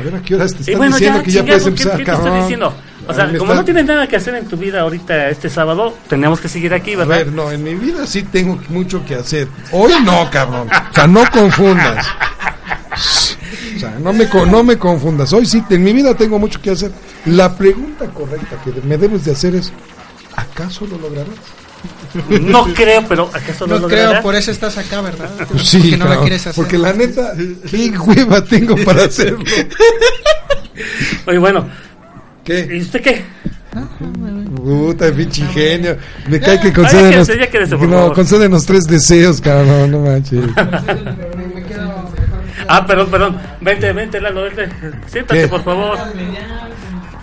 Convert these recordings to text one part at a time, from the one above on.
A ver, ¿a qué horas te Y están bueno, diciendo ya, que ya puedes ¿qué- empezar, ¿qué, te estoy diciendo? O A sea, como no tienes nada que hacer en tu vida ahorita este sábado, tenemos que seguir aquí, A ¿verdad? ver, no, en mi vida sí tengo mucho que hacer. Hoy no, cabrón. O sea, no confundas. O sea, no me, no me confundas. Hoy sí, en mi vida tengo mucho que hacer. La pregunta correcta que me debes de hacer es, ¿acaso lo lograrás? No creo, pero ¿acaso no, No lo creo, lograrás? por eso estás acá, ¿verdad? Pues sí, Porque no la cabrón, quieres hacer. Porque la neta, qué hueva tengo para hacerlo. Oye, bueno, ¿Qué? ¿y usted qué? Puta, pinche ingenio. Me cae que ya concédenos. quédese, ya quédese, por no, concédenos tres deseos, cabrón, no manches. Ah, perdón, perdón. Vente, vente, Lalo, vente. Siéntate, ¿Qué? por favor.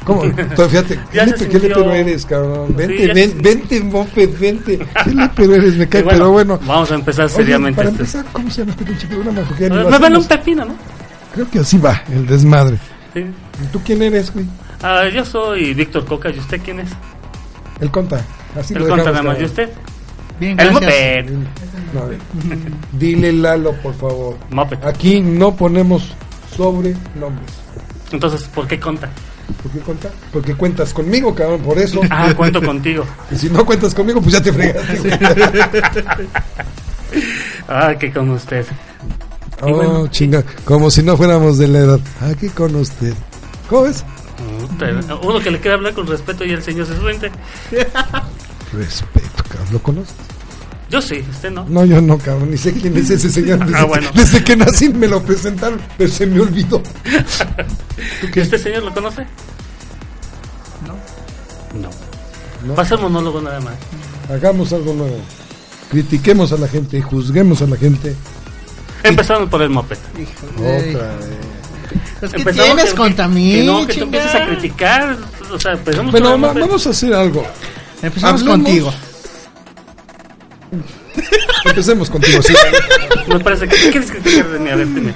¿Cómo? Tú, fíjate, ¿qué, le- qué sintió. lepero eres, cabrón? Vente, Sí, ya ven, se- vente, moped, vente. ¿Qué lepero eres? Me cae, bueno, pero bueno. Vamos a empezar Oye, seriamente. para este. empezar, ¿cómo se llama este pinche programa? Porque ni Me vale un pepino, ¿no? Creo que así va, el desmadre. Sí. ¿Y tú quién eres, güey? Ah, yo soy Víctor Coca, ¿y usted quién es? El conta. Así El lo conta nada más. ¿Y usted? Bien, El gracias. moped. No, dile Lalo, por favor. Moped. Aquí no ponemos sobrenombres. Entonces, ¿por qué conta? ¿Por qué conta? Porque cuentas conmigo, cabrón, por eso. Ah, cuento contigo. Y si no cuentas conmigo, pues ya te fregaste. Ah, que con usted. Oh, bueno. chinga, como si no fuéramos de la edad. Aquí con usted. ¿Cómo es? Uno que le quiere hablar con respeto y el señor se suente. Respeto, cabrón. ¿Lo conoces? Yo sí, usted no. No, yo no, cabrón. Ni sé quién es ese señor. Desde, Ah, bueno. desde que nací me lo presentaron, pero se me olvidó. ¿Y este señor lo conoce? No. No. ¿No? Pasa el monólogo nada más. Hagamos algo nuevo. Critiquemos a la gente, juzguemos a la gente. Empezando por el moped. Ey. Otra vez. Pues, ¿Qué Empezamos tienes que- contra que no, que tú empieces a criticar. O sea, empezamos Bueno, por va- vamos a hacer algo. Empezamos Hablemos. contigo. Empecemos contigo. sí. Me parece que ¿qué quieres criticar de mí. A ver, dime.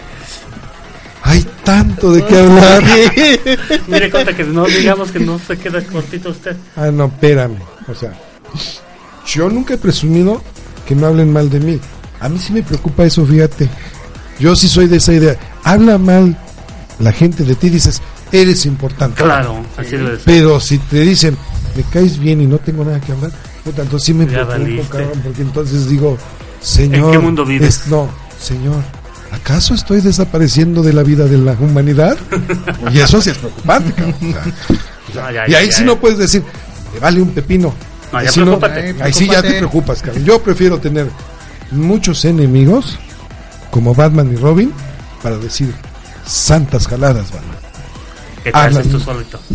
Tanto de qué hablar. Mire, cuenta que no digamos que no se queda cortito usted. Ah, no, espérame. O sea, yo nunca he presumido que me hablen mal de mí. A mí sí me preocupa eso, fíjate. Yo sí soy de esa idea. Habla mal la gente de ti, dices, eres importante. Claro, así lo es. Pero si te dicen, me caes bien y no tengo nada que hablar, puta, entonces sí me preocupo, cabrón, porque entonces digo, señor. ¿En qué mundo vives? es- no, señor. ¿Acaso estoy desapareciendo de la vida de la humanidad? y eso sí es preocupante, cabrón. O sea, No, ya, y ahí ya, sí ya. no puedes decir, me vale un pepino. No, Ahí ya sí no- ahí sí ya te preocupas, cabrón. Yo prefiero tener muchos enemigos, como Batman y Robin, para decir santas jaladas, Batman. ¿Qué te haces tú solito?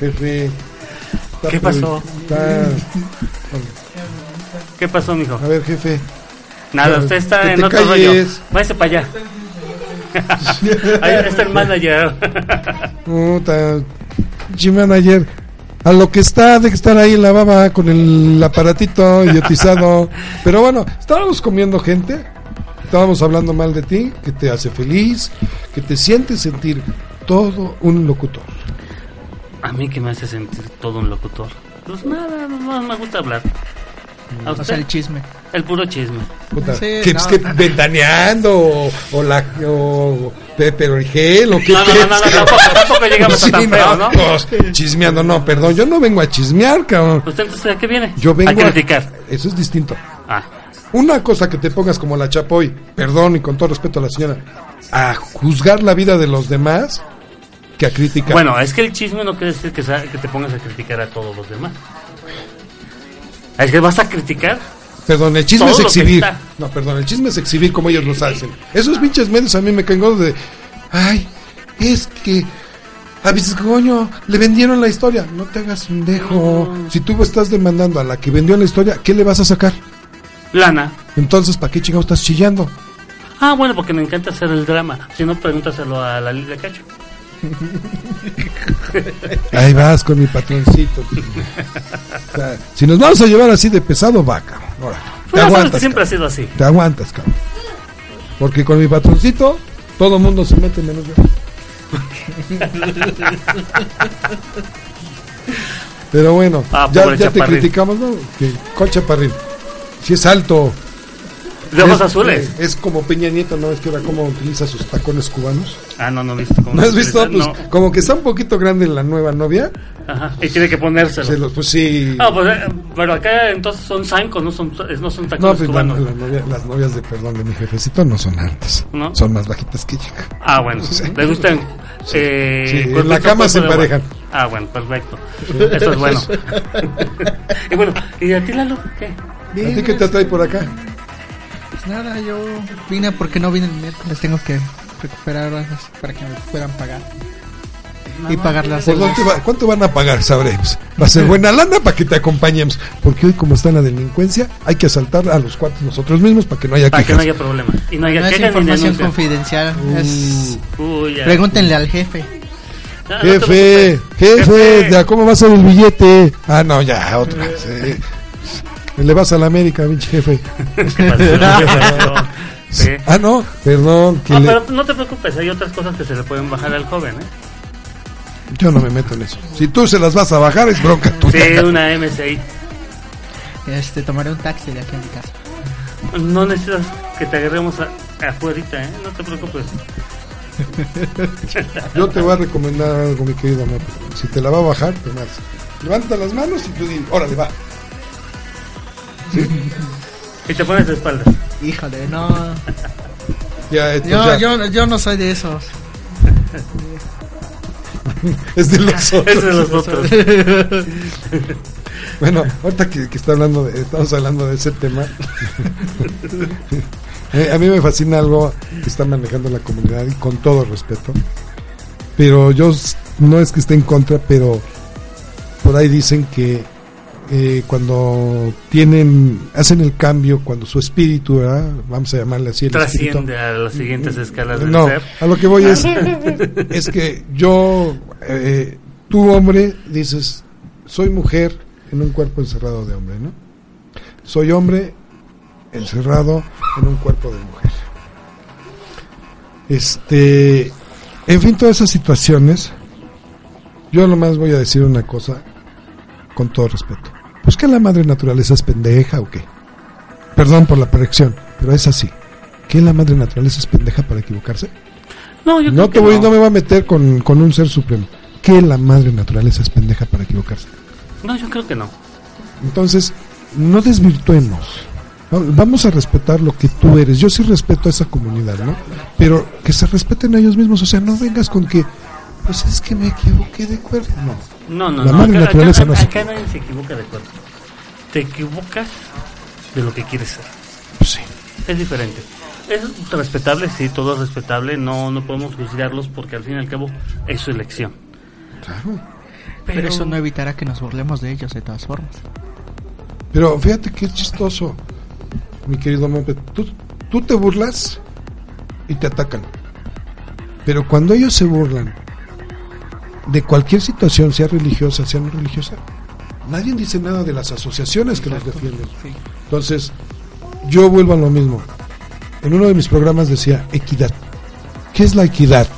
Jefe. ¿Qué pasó? está- ¿Qué pasó, mijo? A ver, jefe. Nada, usted está en otro rollo. Váyase para allá. Ahí está el manager. Puta, pinche manager. A lo que está, de que estar ahí en la baba con el aparatito idiotizado. Pero bueno, estábamos comiendo gente. Estábamos hablando mal de ti, que te hace feliz, que te sientes sentir todo un locutor. A mí que me hace sentir todo un locutor. Pues nada, no me gusta hablar. ¿A O sea, usted? el chisme. El puro chisme. Puta, Sí, que, no. es que ventaneando o, o la o Pepe Origel o qué No, no, no, no, tampoco, tampoco llegamos a tan feo, ¿no? pues, chismeando, no, perdón, yo no vengo a chismear, cabrón. ¿Usted entonces a qué viene? Yo vengo a criticar. Eso es distinto. Ah, Una cosa que te pongas como la Chapoy, perdón y con todo respeto a la señora, a juzgar la vida de los demás, que a criticar. Bueno, es que el chisme no quiere decir que, que te pongas a criticar a todos los demás. Es que vas a criticar. Perdón, el chisme Todo es exhibir. No, perdón, el chisme es exhibir como ellos lo hacen. Esos pinches medios a mí me caen de. Ay, es que. A Vizgoño le vendieron la historia. No te hagas un dejo. Si tú estás demandando a la que vendió la historia, ¿qué le vas a sacar? Lana. Entonces, ¿para qué chingados estás chillando? Ah, bueno, porque me encanta hacer el drama. Si no, pregúntaselo a la Lilia Cacho. Ahí vas con mi patroncito. O sea, si nos vamos a llevar así de pesado, va, Órale. Te aguantas. siempre ha cabrón. sido así. Te aguantas, cabrón. Porque con mi patroncito, todo el mundo se mete menos yo. Pero bueno, Ah, ya, ya te criticamos, ¿no? Que, ¿Cuál chaparrín? Si es alto. De ojos es, azules. Es como Peña Nieto, ¿no? Es que ahora cómo utiliza sus tacones cubanos. Ah, no, no he visto cómo ¿No has se visto? Pues como que está un poquito grande la nueva novia. no. Ajá. Y tiene que ponérselo. Se los- pues sí. Ah, pues, eh, pero acá entonces son zancos, no son, no son No, tacones pues la- cubanos. la novia- las novias de perdón de mi jefecito no son altas. ¿No? Son más bajitas que yo. Ah, bueno. ¿Le gustan? Eh, Sí, en cuerpito, la cama se cuerpo de emparejan. agua? Ah, bueno, perfecto. Eso es bueno. y bueno, ¿y a ti, Lalo? ¿Qué? ¿A ti qué te atrae por acá? Pues nada, yo vine porque no vine el miércoles. Tengo que recuperar horas para que me puedan pagar. y pagar las ¿Por deudas. dónde va- ¿Cuánto van a pagar? Sabremos. Va a ser buena lana para que te acompañemos. Porque hoy, como está la delincuencia, hay que asaltar a los cuartos nosotros mismos para que no haya Para que quejas. no haya problema. Y no haya No es quejas ni información denuncias. confidencial. es- Uy, ya. Pregúntenle al jefe. No Jefe, jefe, ¿cómo va a ser el billete? Ah, no, ya, otra vez. eh. Le vas a la América, pinche jefe. ¿Qué pasó? Sí. Ah, no, perdón. que No, le- pero no te preocupes, hay otras cosas que se le pueden bajar al joven, ¿eh? Yo no me meto en eso. Si tú se las vas a bajar, es bronca tuya. Sí, una MSI. Este, tomaré un taxi de aquí a mi casa. No necesitas que te agarremos a, afuerita, ¿eh? No te preocupes. Yo te voy a recomendar algo, mi querido amor. Si te la va a bajar, te vas. Levanta las manos y tú dices, órale, va. Y te pones de espaldas. Híjole, no. Ya, esto Yo, ya yo, yo no soy de esos. es de los Es otros. de los otros. Bueno, ahorita que, que está hablando de, estamos hablando de ese tema. Eh, a mí me fascina algo que está manejando la comunidad y con todo respeto. Pero yo no es que esté en contra, pero por ahí dicen que eh, cuando tienen, hacen el cambio, cuando su espíritu, ¿verdad? vamos a llamarle así, el espíritu, Trasciende a las siguientes escalas del no, ser. a lo que voy es, es que yo, eh, tú hombre, dices, soy mujer en un cuerpo encerrado de hombre, ¿no? Soy hombre encerrado en un cuerpo de mujer. Este, en fin, todas esas situaciones, yo nomás voy a decir una cosa con todo respeto. Pues que la madre naturaleza es pendeja o qué. Perdón por la corrección, pero es así. ¿Que la madre naturaleza es pendeja para equivocarse? No, yo No creo te que voy, no. no me voy a meter con, con un ser supremo. Que la madre naturaleza es pendeja para equivocarse. No, yo creo que no. Entonces, no desvirtuemos. Vamos a respetar lo que tú eres. Yo sí respeto a esa comunidad, ¿no? Pero que se respeten a ellos mismos. O sea, no vengas con que, pues es que me equivoqué de acuerdo. No. No, no, La no. madre Acá, naturaleza acá- no se acá nadie se equivoca de acuerdo. Te equivocas de lo que quieres ser. Pues sí. Es diferente. Es respetable, sí, todo es respetable. No, no podemos juzgarlos porque al fin y al cabo es su elección. Claro. Pero eso no evitará que nos burlemos de ellos de todas formas. Pero fíjate que es chistoso, mi querido Mope. Tú, tú te burlas y te atacan. Pero cuando ellos se burlan de cualquier situación, sea religiosa, sea no religiosa, nadie dice nada de las asociaciones que los defienden. Sí. Entonces, yo vuelvo a lo mismo. En uno de mis programas decía equidad. ¿Qué es la equidad?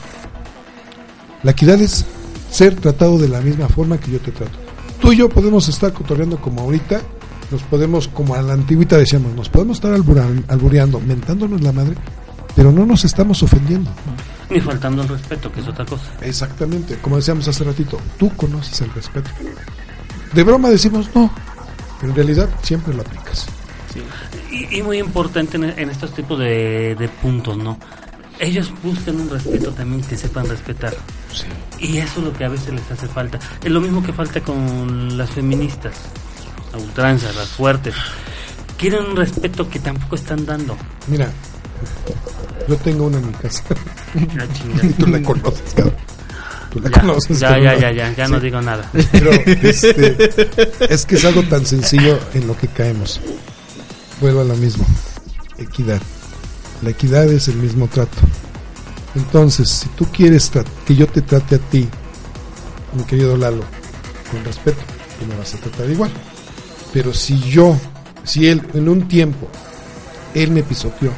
La equidad es ser tratado de la misma forma que yo te trato. Tú y yo podemos estar cotorreando como ahorita, nos podemos, como a la antigüita decíamos, nos podemos estar albureando, mentándonos la madre, pero no nos estamos ofendiendo. Ni faltando el respeto, que es otra cosa. Exactamente, como decíamos hace ratito, tú conoces el respeto. De broma decimos no, en realidad siempre lo aplicas. Y, y muy importante en, en estos tipos de, de puntos, ¿no? ellos buscan un respeto también que sepan respetar. Sí. Y eso es lo que a veces les hace falta. Es lo mismo que falta con las feministas, a ultranza, las fuertes. Quieren un respeto que tampoco están dando. Mira, yo tengo una en mi casa. La chingada. Tú la conoces, cabrón. Tú la Ya, conoces. ya, ya, ya, ya, ya no digo nada. Pero este, es que es algo tan sencillo en lo que caemos. Vuelvo a lo mismo. Equidad. La equidad es el mismo trato. Entonces, si tú quieres que yo te trate a ti, mi querido Lalo, con respeto, tú me vas a tratar igual. Pero si yo, si él en un tiempo, él me pisoteó,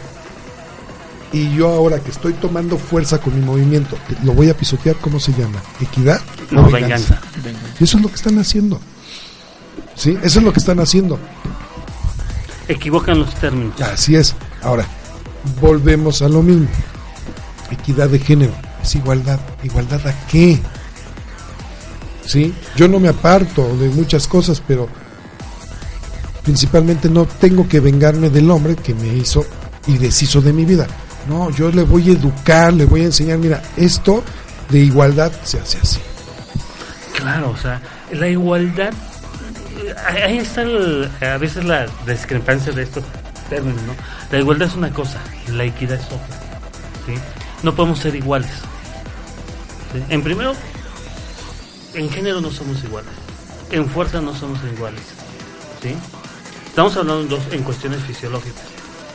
y yo ahora que estoy tomando fuerza con mi movimiento, lo voy a pisotear, ¿cómo se llama? ¿Equidad? o No, venganza. y eso es lo que están haciendo. ¿Sí? Eso es lo que están haciendo. Equivocan los términos. Así es. Ahora, volvemos a lo mismo. Equidad de género. Es igualdad. ¿Igualdad a qué? ¿Sí? Yo no me aparto de muchas cosas, pero principalmente no tengo que vengarme del hombre que me hizo y deshizo de mi vida. No, yo le voy a educar, le voy a enseñar, mira, esto de igualdad se hace así. Claro, o sea, la igualdad, eh, ahí está el- a veces la discrepancia de estos términos, ¿no? La igualdad es una cosa, la equidad es otra, ¿sí? No podemos ser iguales. En primero, en género no somos iguales, en fuerza no somos iguales, ¿sí? Estamos hablando dos, en cuestiones fisiológicas,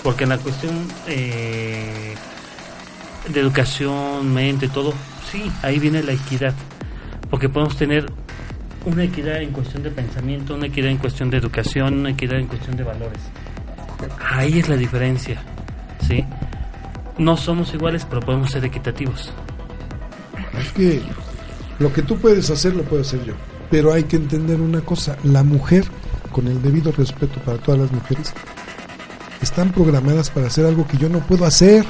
porque en la cuestión eh, de educación, mente, todo, sí, ahí viene la equidad porque podemos tener una equidad en cuestión de pensamiento, una equidad en cuestión de educación, una equidad en cuestión de valores. Ahí es la diferencia, ¿sí? No somos iguales, pero podemos ser equitativos. Es que lo que tú puedes hacer lo puedo hacer yo. Pero hay que entender una cosa, la mujer, con el debido respeto para todas las mujeres, están programadas para hacer algo que yo no puedo hacer.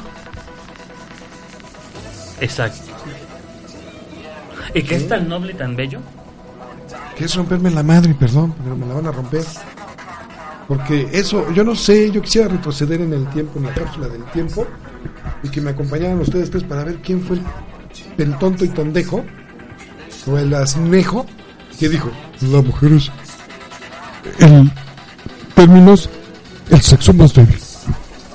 Exacto. Y que es tan noble y tan bello. Que es romperme la madre, perdón, pero me la van a romper. Porque eso, yo no sé, yo quisiera retroceder en el tiempo, en la cápsula del tiempo, y que me acompañaran ustedes tres para ver quién fue el, el tonto y tondejo, o el asnejo, que dijo, la mujer es, en términos, el sexo más débil.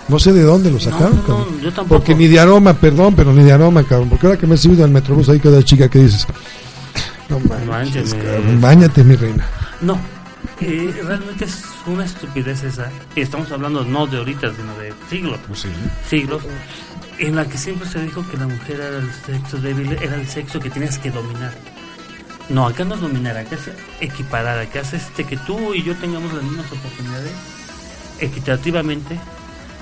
No sé de dónde lo sacaron, No, no, cabrón. yo tampoco. Porque ni de aroma, perdón, pero ni de aroma, cabrón. Porque ahora que me he subido al metrobús ahí cada chica que dices, no manches, cabrón, báñate, mi reina. No, eh, realmente es una estupidez esa. Y estamos hablando no de ahorita, sino de siglos. siglos, en la que siempre se dijo que la mujer era el sexo débil, era el sexo que tienes que dominar. No, acá no es dominar, acá es equiparar, acá es este, que tú y yo tengamos las mismas oportunidades equitativamente,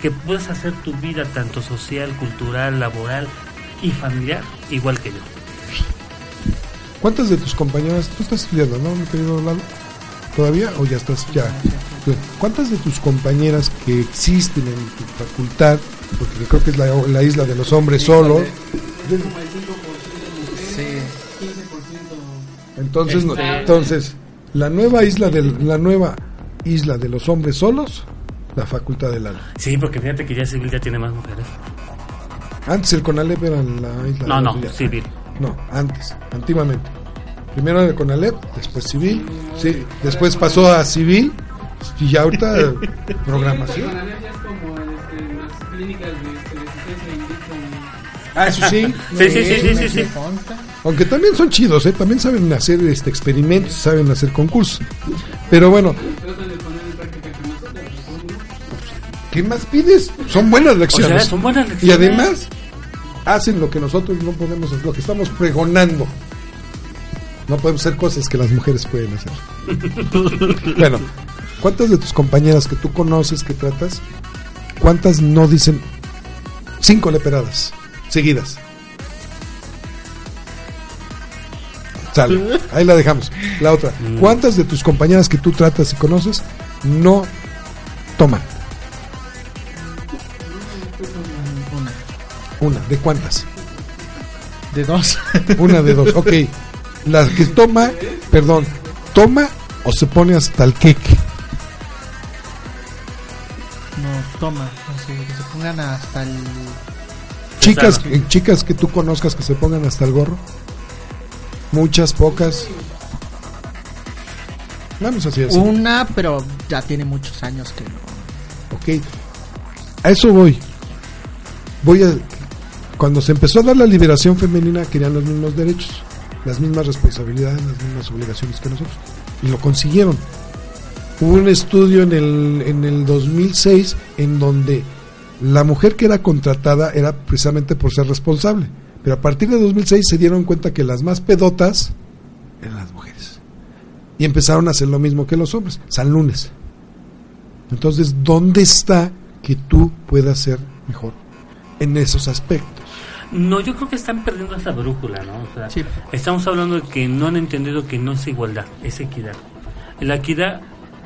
que puedas hacer tu vida tanto social, cultural, laboral y familiar igual que yo. ¿Cuántas de tus compañeras, tú estás estudiando, no, mi querido Lalo? ¿Todavía o ya estás ya? ¿Cuántas de tus compañeras que existen en tu facultad, porque creo que es la, la isla de los hombres solos, entonces, no- Este- entonces la nueva isla de la nueva isla de los hombres solos, la facultad de Lalo. Sí, porque fíjate que ya civil ya tiene más mujeres. Antes el Conalep era la isla. No, no, civil. No, antes, antiguamente. Primero era con Alep, después civil, sí, después pasó a civil y ya ahorita programación. Ah, eso sí. Sí, sí, sí, sí, sí, sí. Aunque también son chidos, ¿eh? también saben hacer este experimentos, saben hacer concursos. Pero bueno. ¿Qué más pides? Son buenas O lecciones. sea, son buenas Y lecciones. además hacen lo que nosotros no podemos hacer, lo que estamos pregonando. No podemos hacer cosas que las mujeres pueden hacer. bueno, ¿cuántas de tus compañeras que tú conoces, que tratas, cuántas no dicen cinco leperadas seguidas? Sale, ahí la dejamos. La otra, ¿cuántas de tus compañeras que tú tratas y conoces no toman? Una, ¿de cuántas? De dos. Una de dos, ok. La que toma, perdón, toma o se pone hasta el queque. No, toma. Así, que se pongan hasta el. Chicas, eh, chicas que tú conozcas que se pongan hasta el gorro. Muchas, pocas. Vamos así, así. Una, pero ya tiene muchos años que no. Ok. A eso voy. Voy a. Cuando se empezó a dar la liberación femenina, querían los mismos derechos, las mismas responsabilidades, las mismas obligaciones que nosotros. Y lo consiguieron. Hubo un estudio en el, en el 2006 en donde la mujer que era contratada era precisamente por ser responsable. Pero a partir de 2006 se dieron cuenta que las más pedotas eran las mujeres. Y empezaron a hacer lo mismo que los hombres. San lunes. Entonces, ¿dónde está que tú puedas ser mejor en esos aspectos? No, yo creo que están perdiendo esa brújula, ¿no? O sea, Sí. estamos hablando de que no han entendido que no es igualdad, es equidad. La equidad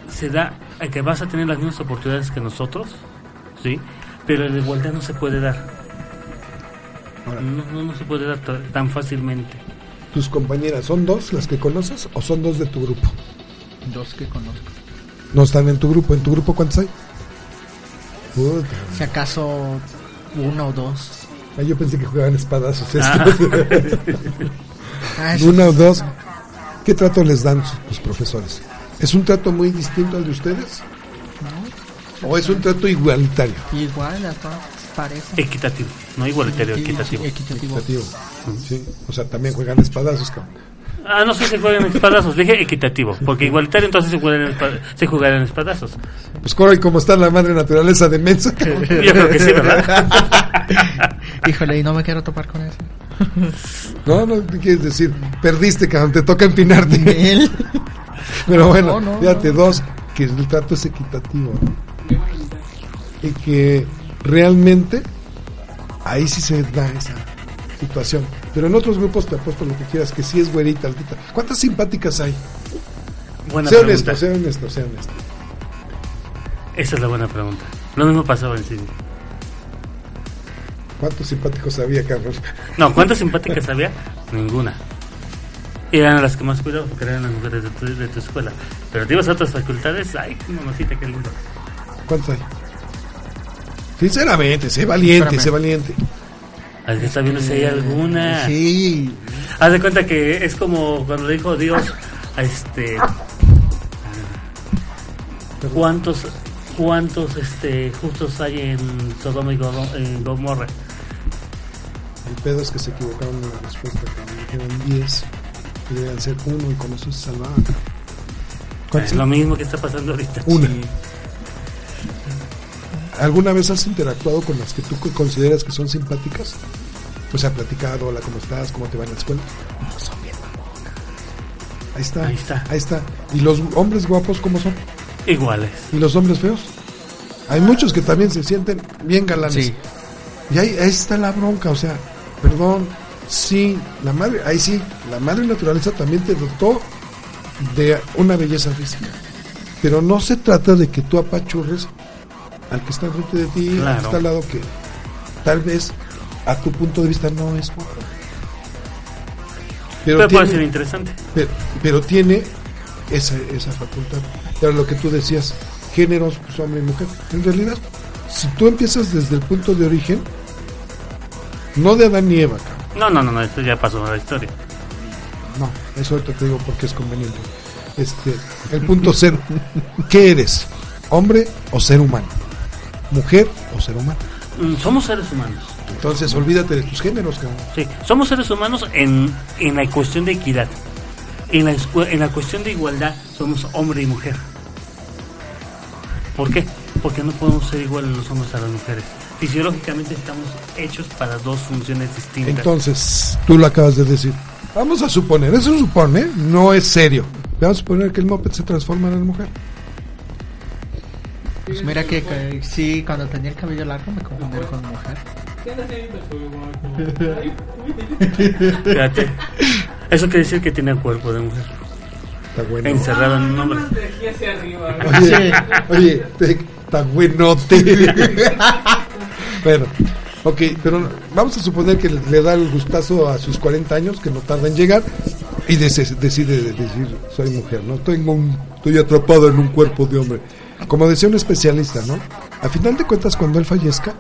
se da a que vas a tener las mismas oportunidades que nosotros, ¿sí? Pero la igualdad no se puede dar. No, no, no se puede dar ta- tan fácilmente. ¿Tus compañeras son dos las que conoces o son dos de tu grupo? Dos que conozco. No están en tu grupo. ¿En tu grupo cuántos hay? Puta. Si acaso uno o dos. Ah, yo pensé que jugaban espadazos Ah. estos. Ah, Una o dos. ¿Qué trato les dan sus, sus profesores? ¿Es un trato muy distinto al de ustedes? ¿O es un trato igualitario? Igual, las dos parejas. Equitativo, no igualitario, equitativo. Equitativo. Equitativo. Sí. O sea, también juegan espadazos, cabrón. Ah, no sé si juegan espadazos, dije equitativo, porque igualitario entonces se juegan, espa- se jugarán espadazos. Pues corre como está la madre naturaleza de mensa. Yo creo que sí, ¿verdad? Híjole, y no me quiero topar con eso. No, no, ¿qué quieres decir? Perdiste, cabrón, te toca empinarte. Él. Pero bueno, No, no, fíjate, no. dos, que el trato es equitativo. ¿no? Y que realmente ahí sí se da esa situación. Pero en otros grupos te apuesto lo que quieras, que sí es güerita, altita. ¿Cuántas simpáticas hay? Buena sea pregunta. honesto, sea honesto, sea honesto. Esa es la buena pregunta. Lo mismo pasaba en cine. ¿Cuántos simpáticos había, Carlos? No, ¿cuántas simpáticas había? Ninguna. Eran las que más cuidaba porque eran las mujeres de tu, de tu escuela. Pero te ibas a otras facultades, ay, mamacita, qué lindo. ¿Cuántos hay? Sinceramente, sé valiente, sé valiente. Al que está viendo si hay alguna. Sí. Haz de cuenta que es como cuando le dijo Dios a este. ¿Cuántos, cuántos este, justos hay en Sodoma y Gomorra? Pedo es que se equivocaron en la respuesta. Cuando dijeron 10, que debían ser uno y con eso se salvaban. Es lo mismo que está pasando ahorita. Una. ¿Alguna vez has interactuado con las que tú consideras que son simpáticas? O sea, platicado, hola, ¿cómo estás? ¿Cómo te va en la escuela? No son bien mamonas. Ahí está. Ahí está. Ahí está. ¿Y los hombres guapos cómo son? Iguales. ¿Y los hombres feos? Hay muchos que también se sienten bien galanes. Sí. Y ahí, ahí está la bronca, o sea, perdón, sí, la madre, ahí sí, la madre naturaleza también te dotó de una belleza física. Pero no se trata de que tú apachurres al que está enfrente de ti, al que está al lado, que tal vez a tu punto de vista no es guapo. Pero, Pero puede tiene- ser interesante. pero, pero tiene esa, esa facultad. Pero lo que tú decías, géneros, pues hombre y mujer. En realidad, si tú empiezas desde el punto de origen, no de Adán y Eva, cabrón. No, no, no, no, esto ya pasó en la historia. No, eso ahorita te digo porque es conveniente. Este, el punto cero. ¿Qué eres? ¿Hombre o ser humano? ¿Mujer o ser humano? Mm, Somos seres humanos. Entonces, olvídate de tus géneros, cabrón. Sí, somos seres humanos en, en la cuestión de equidad. En la, en la cuestión de igualdad somos hombre y mujer. ¿Por qué? Porque no podemos ser iguales los hombres a las mujeres. Fisiológicamente estamos hechos para dos funciones distintas. Entonces, tú lo acabas de decir. Vamos a suponer, eso supone, no es serio. Vamos a suponer que el moped se transforma en mujer. Pues mira que, que sí, cuando tenía el cabello largo me confundí con mujer. Fíjate. Eso quiere decir que tiene cuerpo de mujer. Está bueno. Encerrado en un hombre. Oye, oye, está buenote. Bueno, ok, pero vamos a suponer que le, da el gustazo a sus 40 años, que no tarda en llegar, y decide decir, soy mujer, ¿no? Tengo un, estoy atrapado en un cuerpo de hombre. Como decía un especialista, ¿no? A final de cuentas, cuando él fallezca,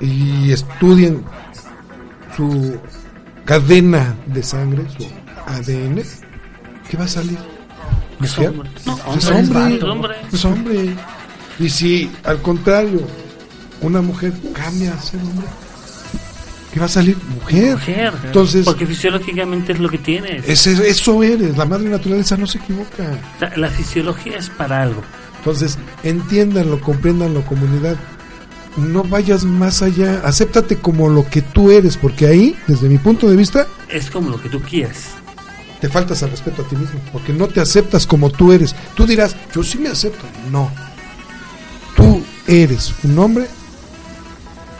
y estudien su cadena de sangre, su ADN, ¿qué va a salir? Es ¿Mujer? hombre. No, es hombre, hombre, es hombre. es hombre. Y si al contrario, una mujer cambia a ser hombre, ¿qué va a salir? Mujer. Mujer. Entonces, Porque fisiológicamente es lo que tienes. ese- eso eres, la madre naturaleza no se equivoca. La, la fisiología es para algo. Entonces, entiéndanlo, compréndanlo, comunidad. No vayas más allá, acéptate como lo que tú eres, porque ahí, desde mi punto de vista, Es como lo que tú quieres. te faltas al respeto a ti mismo, porque no te aceptas como tú eres. Tú dirás, yo sí me acepto. No. Tú eres un hombre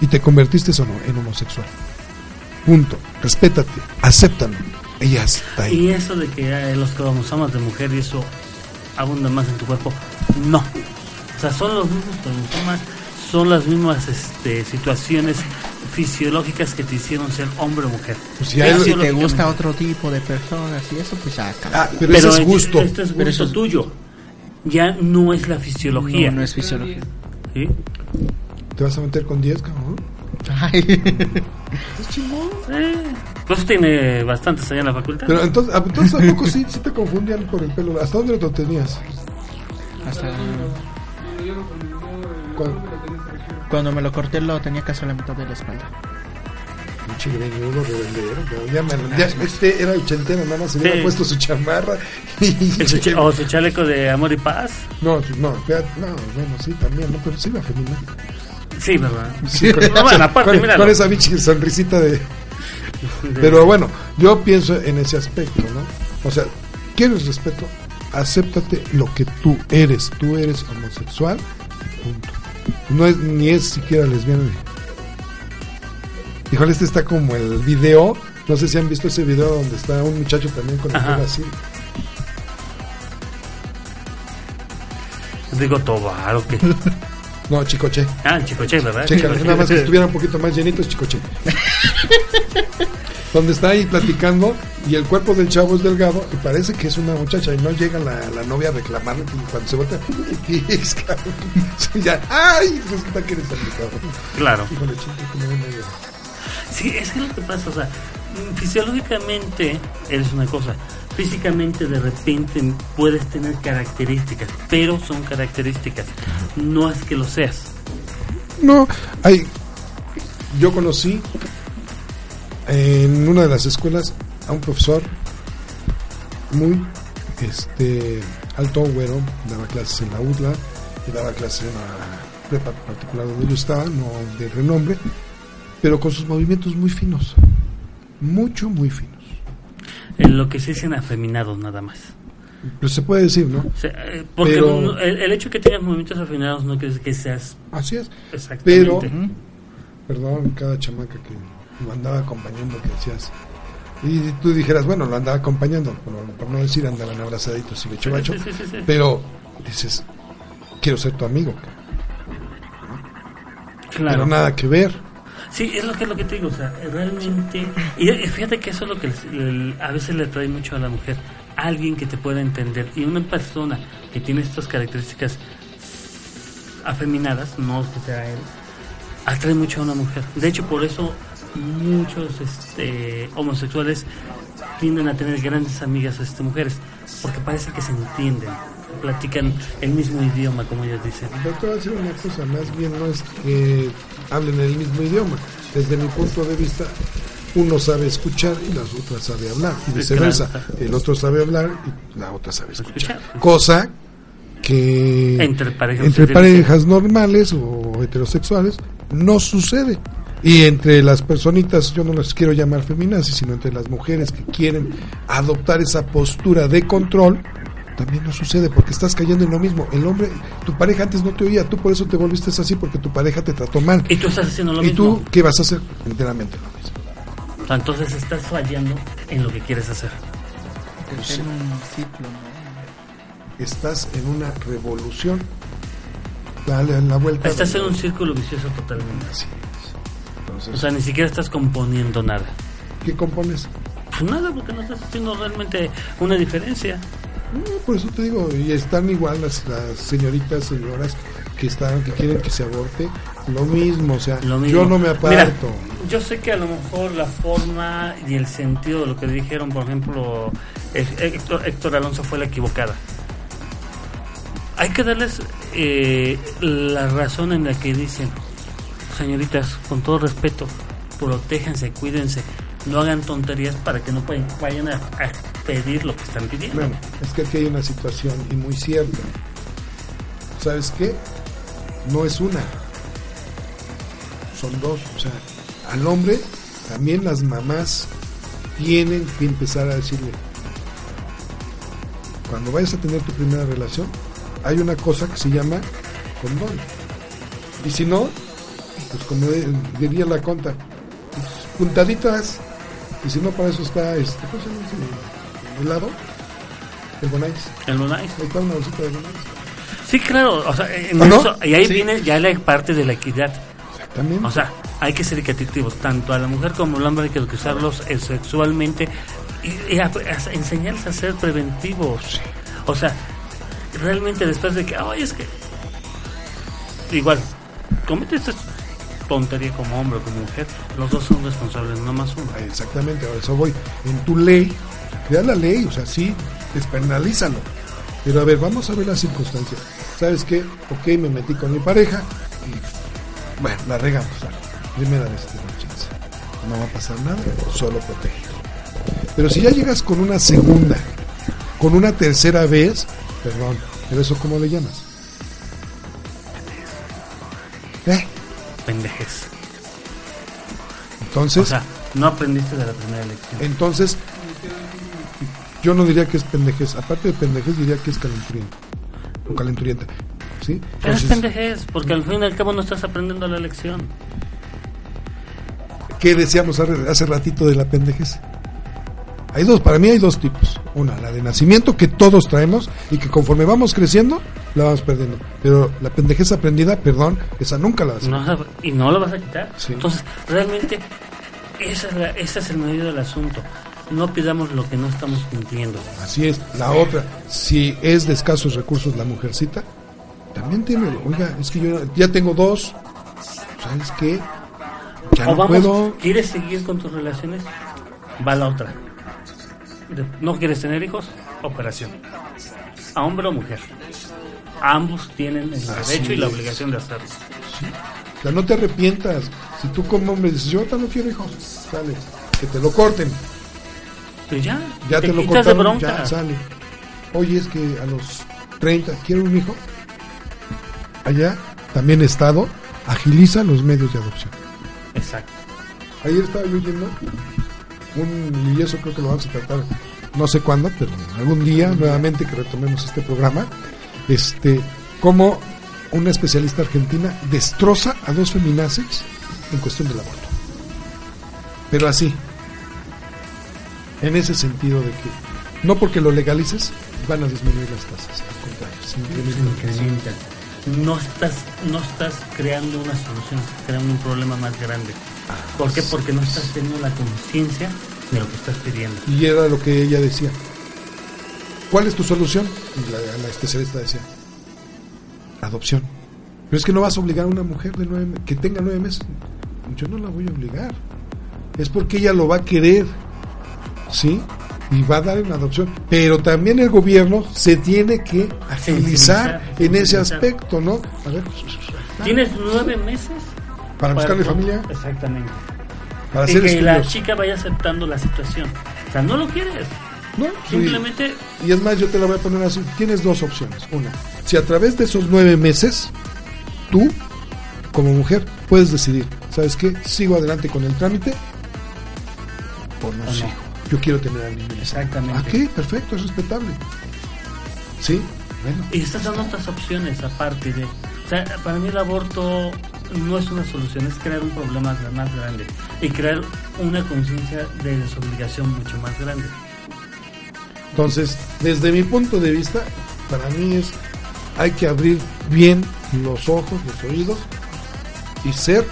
y te convertiste o no en homosexual. Punto. Respétate, acéptalo. Ella está ahí. Y eso de que los cromosomas de mujer y eso abunda más en tu cuerpo, no. O sea, son los mismos cromosomas, son las mismas este, situaciones fisiológicas que te hicieron ser hombre o mujer. Pues si Pero si te gusta otro tipo de personas y eso, pues ya cambia. Ah, pero, ese es gusto. Este es Pero gusto eso es- tuyo. Ya no es la fisiología. no, no es fisiología. ¿sí? ¿Te vas a meter con 10, cabrón? Ay. Eh, pues tiene bastantes allá en la facultad. Pero entonces, ¿a- entonces ¿a poco sí, sí te confundían por el pelo? ¿Hasta dónde lo tenías? Hasta ¿Cuál? cuando me lo corté lo tenía casi a la mitad de la espalda. Pinche greñudo cabrón. Ya me- ya- este era ochentero, nada más se hubiera Sí. puesto su chamarra. Y, o su chaleco de amor y paz. No, no, no, bueno, sí, también, ¿no? Pero sí la femenina. Sí, ¿verdad? Sí, con, No, bueno, aparte, con- míralo. con esa pinche sonrisita de... Pero bueno, yo pienso en ese aspecto, ¿no? O sea, ¿quieres respeto? Acéptate lo que tú eres. Tú eres homosexual, punto. No es, ni es siquiera lesbiana. Híjole, este está como el video. No sé si han visto ese video donde está un muchacho también con el pelo así. Digo Tobar o qué. No, chicoche. Ah, Chicoche, ¿verdad? Chécale, nada más que estuvieran un poquito más llenitos, chicoche. Donde está ahí platicando y el cuerpo del chavo es delgado y parece que es una muchacha y no llega la, la novia a reclamarle y cuando se voltea, ¿qué es? Sí, ya, ¡ay! Resulta que eres cabrón. Claro. Híjole, Sí, es que lo que pasa, o sea, fisiológicamente eres una cosa, físicamente de repente puedes tener características, pero son características, no es que lo seas. No, hay. Yo conocí en una de las escuelas a un profesor muy este alto, güero, daba clases en la UDLA y daba clases en la prepa particular donde yo estaba, no de renombre, pero con sus movimientos muy finos, mucho, muy finos. En lo que se dicen afeminados nada más. Pero se puede decir, ¿no? Eh, porque Pero- el, el hecho que tengas movimientos afeminados no quiere decir que seas Así es. exactamente. Pero- Perdón, cada chamaca que lo andaba acompañando, que decías. Y tú dijeras, bueno, lo andaba acompañando, por, por no decir andaban abrazaditos y becho bacho. Sí, sí, sí, sí. Pero dices, quiero ser tu amigo. Claro. pero nada que ver. Sí, es lo que es lo que te digo, o sea, realmente y fíjate que eso es lo que a veces le atrae mucho a la mujer, alguien que te pueda entender y una persona que tiene estas características afeminadas, no que sea él, atrae mucho a una mujer. De hecho, por eso muchos este, homosexuales tienden a tener grandes amigas este, mujeres, porque parece que se entienden, platican el mismo idioma, como ellos dicen. Pero te voy decir una cosa, más bien no es que hablen el mismo idioma. Desde mi punto de vista, uno sabe escuchar y la otra sabe hablar, y viceversa. El otro sabe hablar y la otra sabe escuchar. Cosa que Entre parejas entre heterosexuales. parejas normales o heterosexuales no sucede. Y entre las personitas, yo no las quiero llamar feminazis, sino entre las mujeres que quieren adoptar esa postura de control, también no sucede porque estás cayendo en lo mismo. El hombre, tu pareja antes no te oía, tú por eso te volviste así porque tu pareja te trató mal. Y tú estás haciendo lo ¿Y mismo. tú qué vas a hacer? Enteramente lo mismo. Entonces estás fallando en lo que quieres hacer. Es en un ciclo, ¿no? Estás en una revolución. Dale la vuelta. Estás en un círculo vicioso totalmente. Así es. Entonces, O sea, ni siquiera estás componiendo nada. ¿qué compones? Pues nada, porque no estás haciendo realmente una diferencia. No, por eso te digo, y están igual las, las señoritas, señoras que están, que quieren que se aborte, Lo mismo, o sea, Lo mismo. yo no me Mira, aparto. yo sé que a lo mejor la forma y el sentido de lo que dijeron, por ejemplo, eh, Héctor, Héctor Alonso fue la equivocada. Hay que darles eh, la razón en la que dicen, señoritas, con todo respeto, protéjanse, cuídense, no hagan tonterías para que no vayan- vayan a, a pedir lo que están pidiendo. Bueno, es que aquí hay una situación y muy cierta. ¿Sabes qué? No es una. Son dos. O sea, al hombre también las mamás tienen que empezar a decirle, cuando vayas a tener tu primera relación, hay una cosa que se llama condón. Y si no, pues como diría la conta, pues, puntaditas. Y si no, para eso está este, ¿cómo ese helado? El Bonais. El Bonais. Ahí está una bolsita de Bonais. Sí, claro, o sea, en ¿Ah, no? eso- y ahí Sí. viene ya la parte de la equidad. Exactamente. O sea, hay que ser equitativos, tanto a la mujer como al hombre hay que usarlos eh, sexualmente y, y a- a- enseñarles a ser preventivos. O sea, realmente después de que, ay, es que. Igual, comete esta tontería como hombre o como mujer, los dos son responsables, no más uno. Exactamente, a eso voy. En tu ley, crea la ley, o sea, sí, despenalízalo. Pero a ver, vamos a ver las circunstancias. ¿Sabes qué? Ok, me metí con mi pareja y, bueno, la regamos. Primera vez te doy chance. No va a pasar nada, solo protege. Pero si ya llegas con una segunda, con una tercera vez, perdón, pero eso ¿cómo le llamas? Pendejes. Entonces, O sea, no aprendiste de la primera elección. Entonces, yo no diría que es pendejez. Aparte de pendejez, diría que es calenturienta. O calenturienta. ¿Sí? Pero es pendejez, porque al fin y al cabo no estás aprendiendo la lección. ¿qué decíamos hace hace ratito de la pendejez? Hay dos, para mí hay dos tipos. Una, la de nacimiento que todos traemos y que conforme vamos creciendo, la vamos perdiendo. Pero la pendejez aprendida, perdón, esa nunca la vas a No, y no lo vas a quitar. Sí. Entonces, realmente, esa es la- ese es el medio del asunto. No pidamos lo que no estamos cumpliendo. Así es. La otra, si es de escasos recursos la mujercita, también tiene, oiga, es que yo ya tengo dos, ¿sabes qué? Ya o no vamos, puedo. ¿quieres seguir con tus relaciones? Va la otra. ¿No quieres tener hijos? Operación. A hombre o mujer. Ambos tienen el Así derecho y la obligación de hacerlo. O sea, no te arrepientas. Si tú como hombre dices, yo no quiero hijos, sale, que te lo corten. Pues ya, Ya te, lo bronca. ya sale. Oye, es que a los 30 quiero un hijo. Allá, también Estado, agiliza los medios de adopción. Exacto. Ayer estaba yo oyendo un, y eso creo que lo vamos a tratar no sé cuándo, pero algún día nuevamente que retomemos este programa, este, cómo una especialista argentina destroza a dos feminaces en cuestión del aborto. Pero así, en ese sentido de que no porque lo legalices van a disminuir las tasas, al contrario, se incrementan. No estás, no estás creando una solución, estás creando un problema más grande. ¿Por qué? Porque no estás teniendo la conciencia de lo que estás pidiendo. Y era lo que ella decía. ¿Cuál es tu solución? Y la, la especialista decía, adopción. Pero es que no vas a obligar a una mujer de nueve, que tenga nueve meses. Yo no la voy a obligar. Es porque ella lo va a querer. ¿Sí? Y va a dar una adopción. Pero también el gobierno se tiene que agilizar Sensibilizar, en ese aspecto, ¿no? A ver, Tienes nueve meses para buscarle familia, Exactamente. para y hacer que la chica vaya aceptando la situación. O sea, no lo quieres. ¿no? Simplemente Y es más, yo te la voy a poner así. Tienes dos opciones. Una, si a través de esos nueve meses, tú, como mujer, puedes decidir, ¿sabes qué? ¿Sigo adelante con el trámite o no O no. sigo? Yo quiero tener al niño. Exactamente. ¿A qué? Perfecto, es respetable. ¿Sí? Bueno, Y estas son otras opciones aparte de... O sea, para mí el aborto no es una solución, es crear un problema más grande y crear una conciencia de desobligación mucho más grande. entonces, desde mi punto de vista, para mí es, hay que abrir bien los ojos, los oídos y ser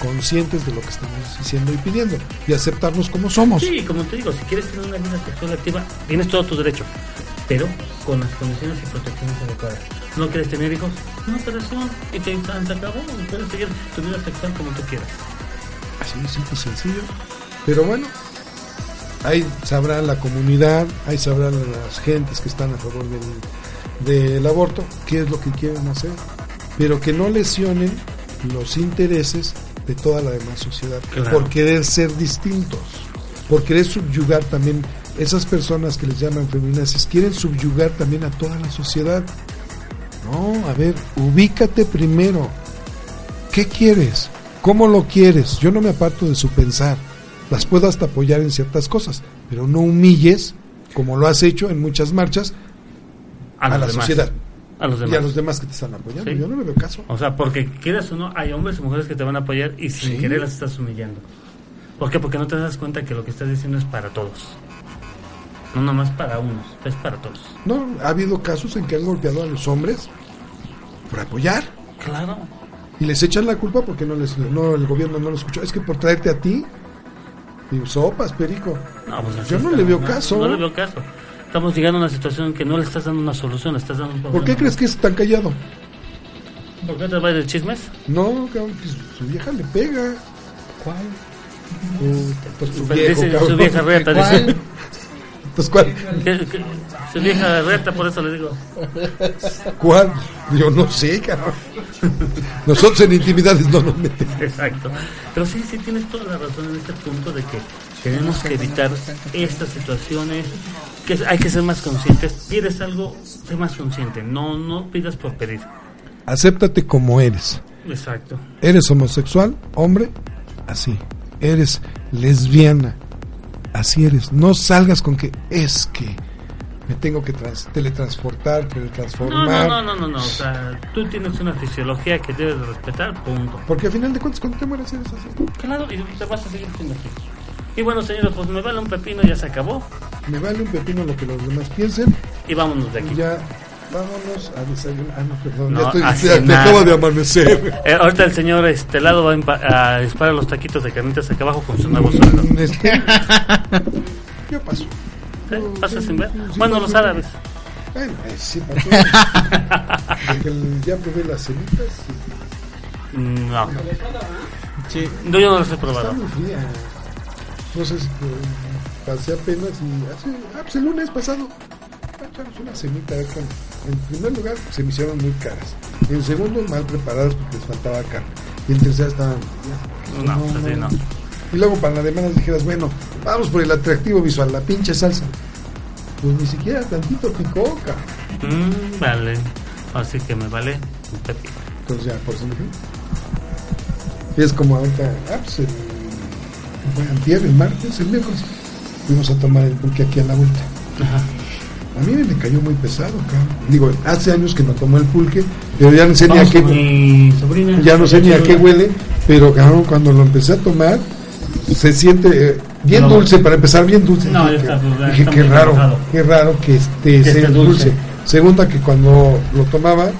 conscientes de lo que estamos diciendo y pidiendo y aceptarnos como somos. Sí, como te digo, si quieres tener una vida sexual activa, tienes todo tu derecho, pero con las condiciones y protecciones adecuadas. ¿No quieres tener hijos? Una operación y te, te acabó. Y puedes seguir tu vida sexual como tú quieras. Así de simple, sencillo. Pero bueno, ahí sabrá la comunidad, ahí sabrán las gentes que están a favor del, del aborto, qué es lo que quieren hacer. Pero que no lesionen los intereses de toda la demás sociedad Claro. por querer ser distintos, por querer subyugar también esas personas que les llaman feminazis, quieren subyugar también a toda la sociedad. No, a ver, ubícate primero. ¿Qué quieres? ¿Cómo lo quieres? Yo no me aparto de su pensar. Las puedo hasta apoyar en ciertas cosas, pero no humilles, como lo has hecho en muchas marchas, a, la demás. sociedad A los y a demás. los demás que te están apoyando. Sí. Yo no le veo caso. O sea, porque quieras o no, hay hombres y mujeres que te van a apoyar y sin Sí. querer las estás humillando. ¿Por qué? Porque no te das cuenta que lo que estás diciendo es para todos. No nomás para unos, es para todos. No, ha habido casos en que han golpeado a los hombres por apoyar Claro. y les echan la culpa porque no les no el gobierno no lo escuchó. Es que por traerte a ti, y sopas, perico. No, pues Yo no está, le veo caso. No le veo caso. Estamos llegando a una situación en que no le estás dando una solución, le estás dando un ¿Por qué crees que es tan callado? ¿Por qué te va de chismes? No, cabrón, pues, su vieja le pega. ¿Cuál? Pues, tu Pero viejo, dice su vieja reta, dice. ¿Cuál? Pues, ¿cuál? Que- que- Su vieja reta, por eso le digo. ¿Cuál? Yo no sé, cabrón. Nosotros en intimidades no nos metemos. Exacto. Pero sí, sí tienes toda la razón en este punto de que tenemos que evitar estas situaciones, que hay que ser más conscientes. Pides algo, sé más consciente. No, no pidas por pedir. Acéptate como eres. Exacto. Eres homosexual, hombre, así. Eres lesbiana, así eres. No salgas con que es que me tengo que trans- teletransportar, No, teletranspormar. no, no, no, no, no. O sea, tú tienes una fisiología que debes de respetar, punto. Porque al final de cuentas, cuando te mueras, eres así. Claro, y te vas a seguir siendo así. Y bueno, señores, pues me vale un pepino, ya se acabó. Me vale un pepino lo que los demás piensen. Y vámonos de aquí. Ya, vámonos a desayunar. Ah, no, perdón. No, ya estoy, ya- me de amanecer. Eh, ahorita el señor este lado va a, disparar los taquitos de carnitas acá abajo con su nuevo sueldo. Este, yo paso. ¿Eh? ¿Pasa sin ver? Sí, Bueno, los árabes. Bueno, eh, sí, pasó. Ya probé las cenitas. No, Sí. no, yo no los he Está probado. muy fría. Entonces, eh, pasé apenas y hace, ah, pues el lunes pasado, una eh, con- en primer lugar, se me hicieron muy caras. En segundo, mal preparadas porque les faltaba carne. Y en tercera estaban. ya, No, así no. Y luego para la demás dijeras, bueno, vamos por el atractivo visual, la pinche salsa. Pues ni siquiera tantito picó. Mm, vale. Así que me vale. Entonces ya, por. Y es como ahorita, ah, pues el, antier, el martes, el miércoles, fuimos a tomar el pulque aquí a la vuelta. Ajá. A mí me cayó muy pesado, cabrón. Digo, hace años que no tomó el pulque, pero ya no sé ni a qué, sobrina. ya no sé ni a qué huele, pero cabrón, cuando lo empecé a tomar, se siente eh, bien No. dulce, para empezar bien dulce. No, dije, está, pues, dije, qué raro, qué raro que esté, esté sea dulce. dulce. Segunda que cuando lo tomaba,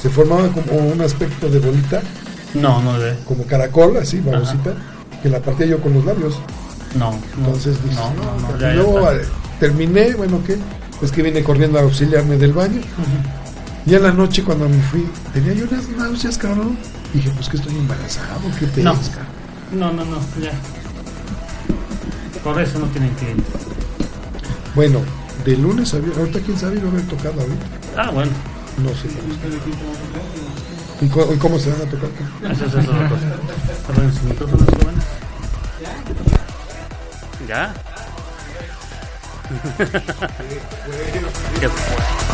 se formaba como un aspecto de bolita, No, no, de, como caracol, así, babosita, que la partía yo con los labios. no, no. Entonces dije, no, no, no, no, ya, ya luego eh, terminé, bueno, ¿qué? Es que vine corriendo a auxiliarme del baño. Y en la noche cuando me fui, tenía yo unas náuseas, cabrón. Dije, pues que estoy embarazado, ¿qué te No. es? No, no, no, ya. Por eso no tienen clientes. Bueno, de lunes a viernes, ahorita quién sabe, no haber tocado ahorita. Ah, bueno. No sé. ¿Y cómo, y cómo se van a tocar? Eso es otra cosa. ¿Ya? ¿Qué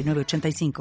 906985.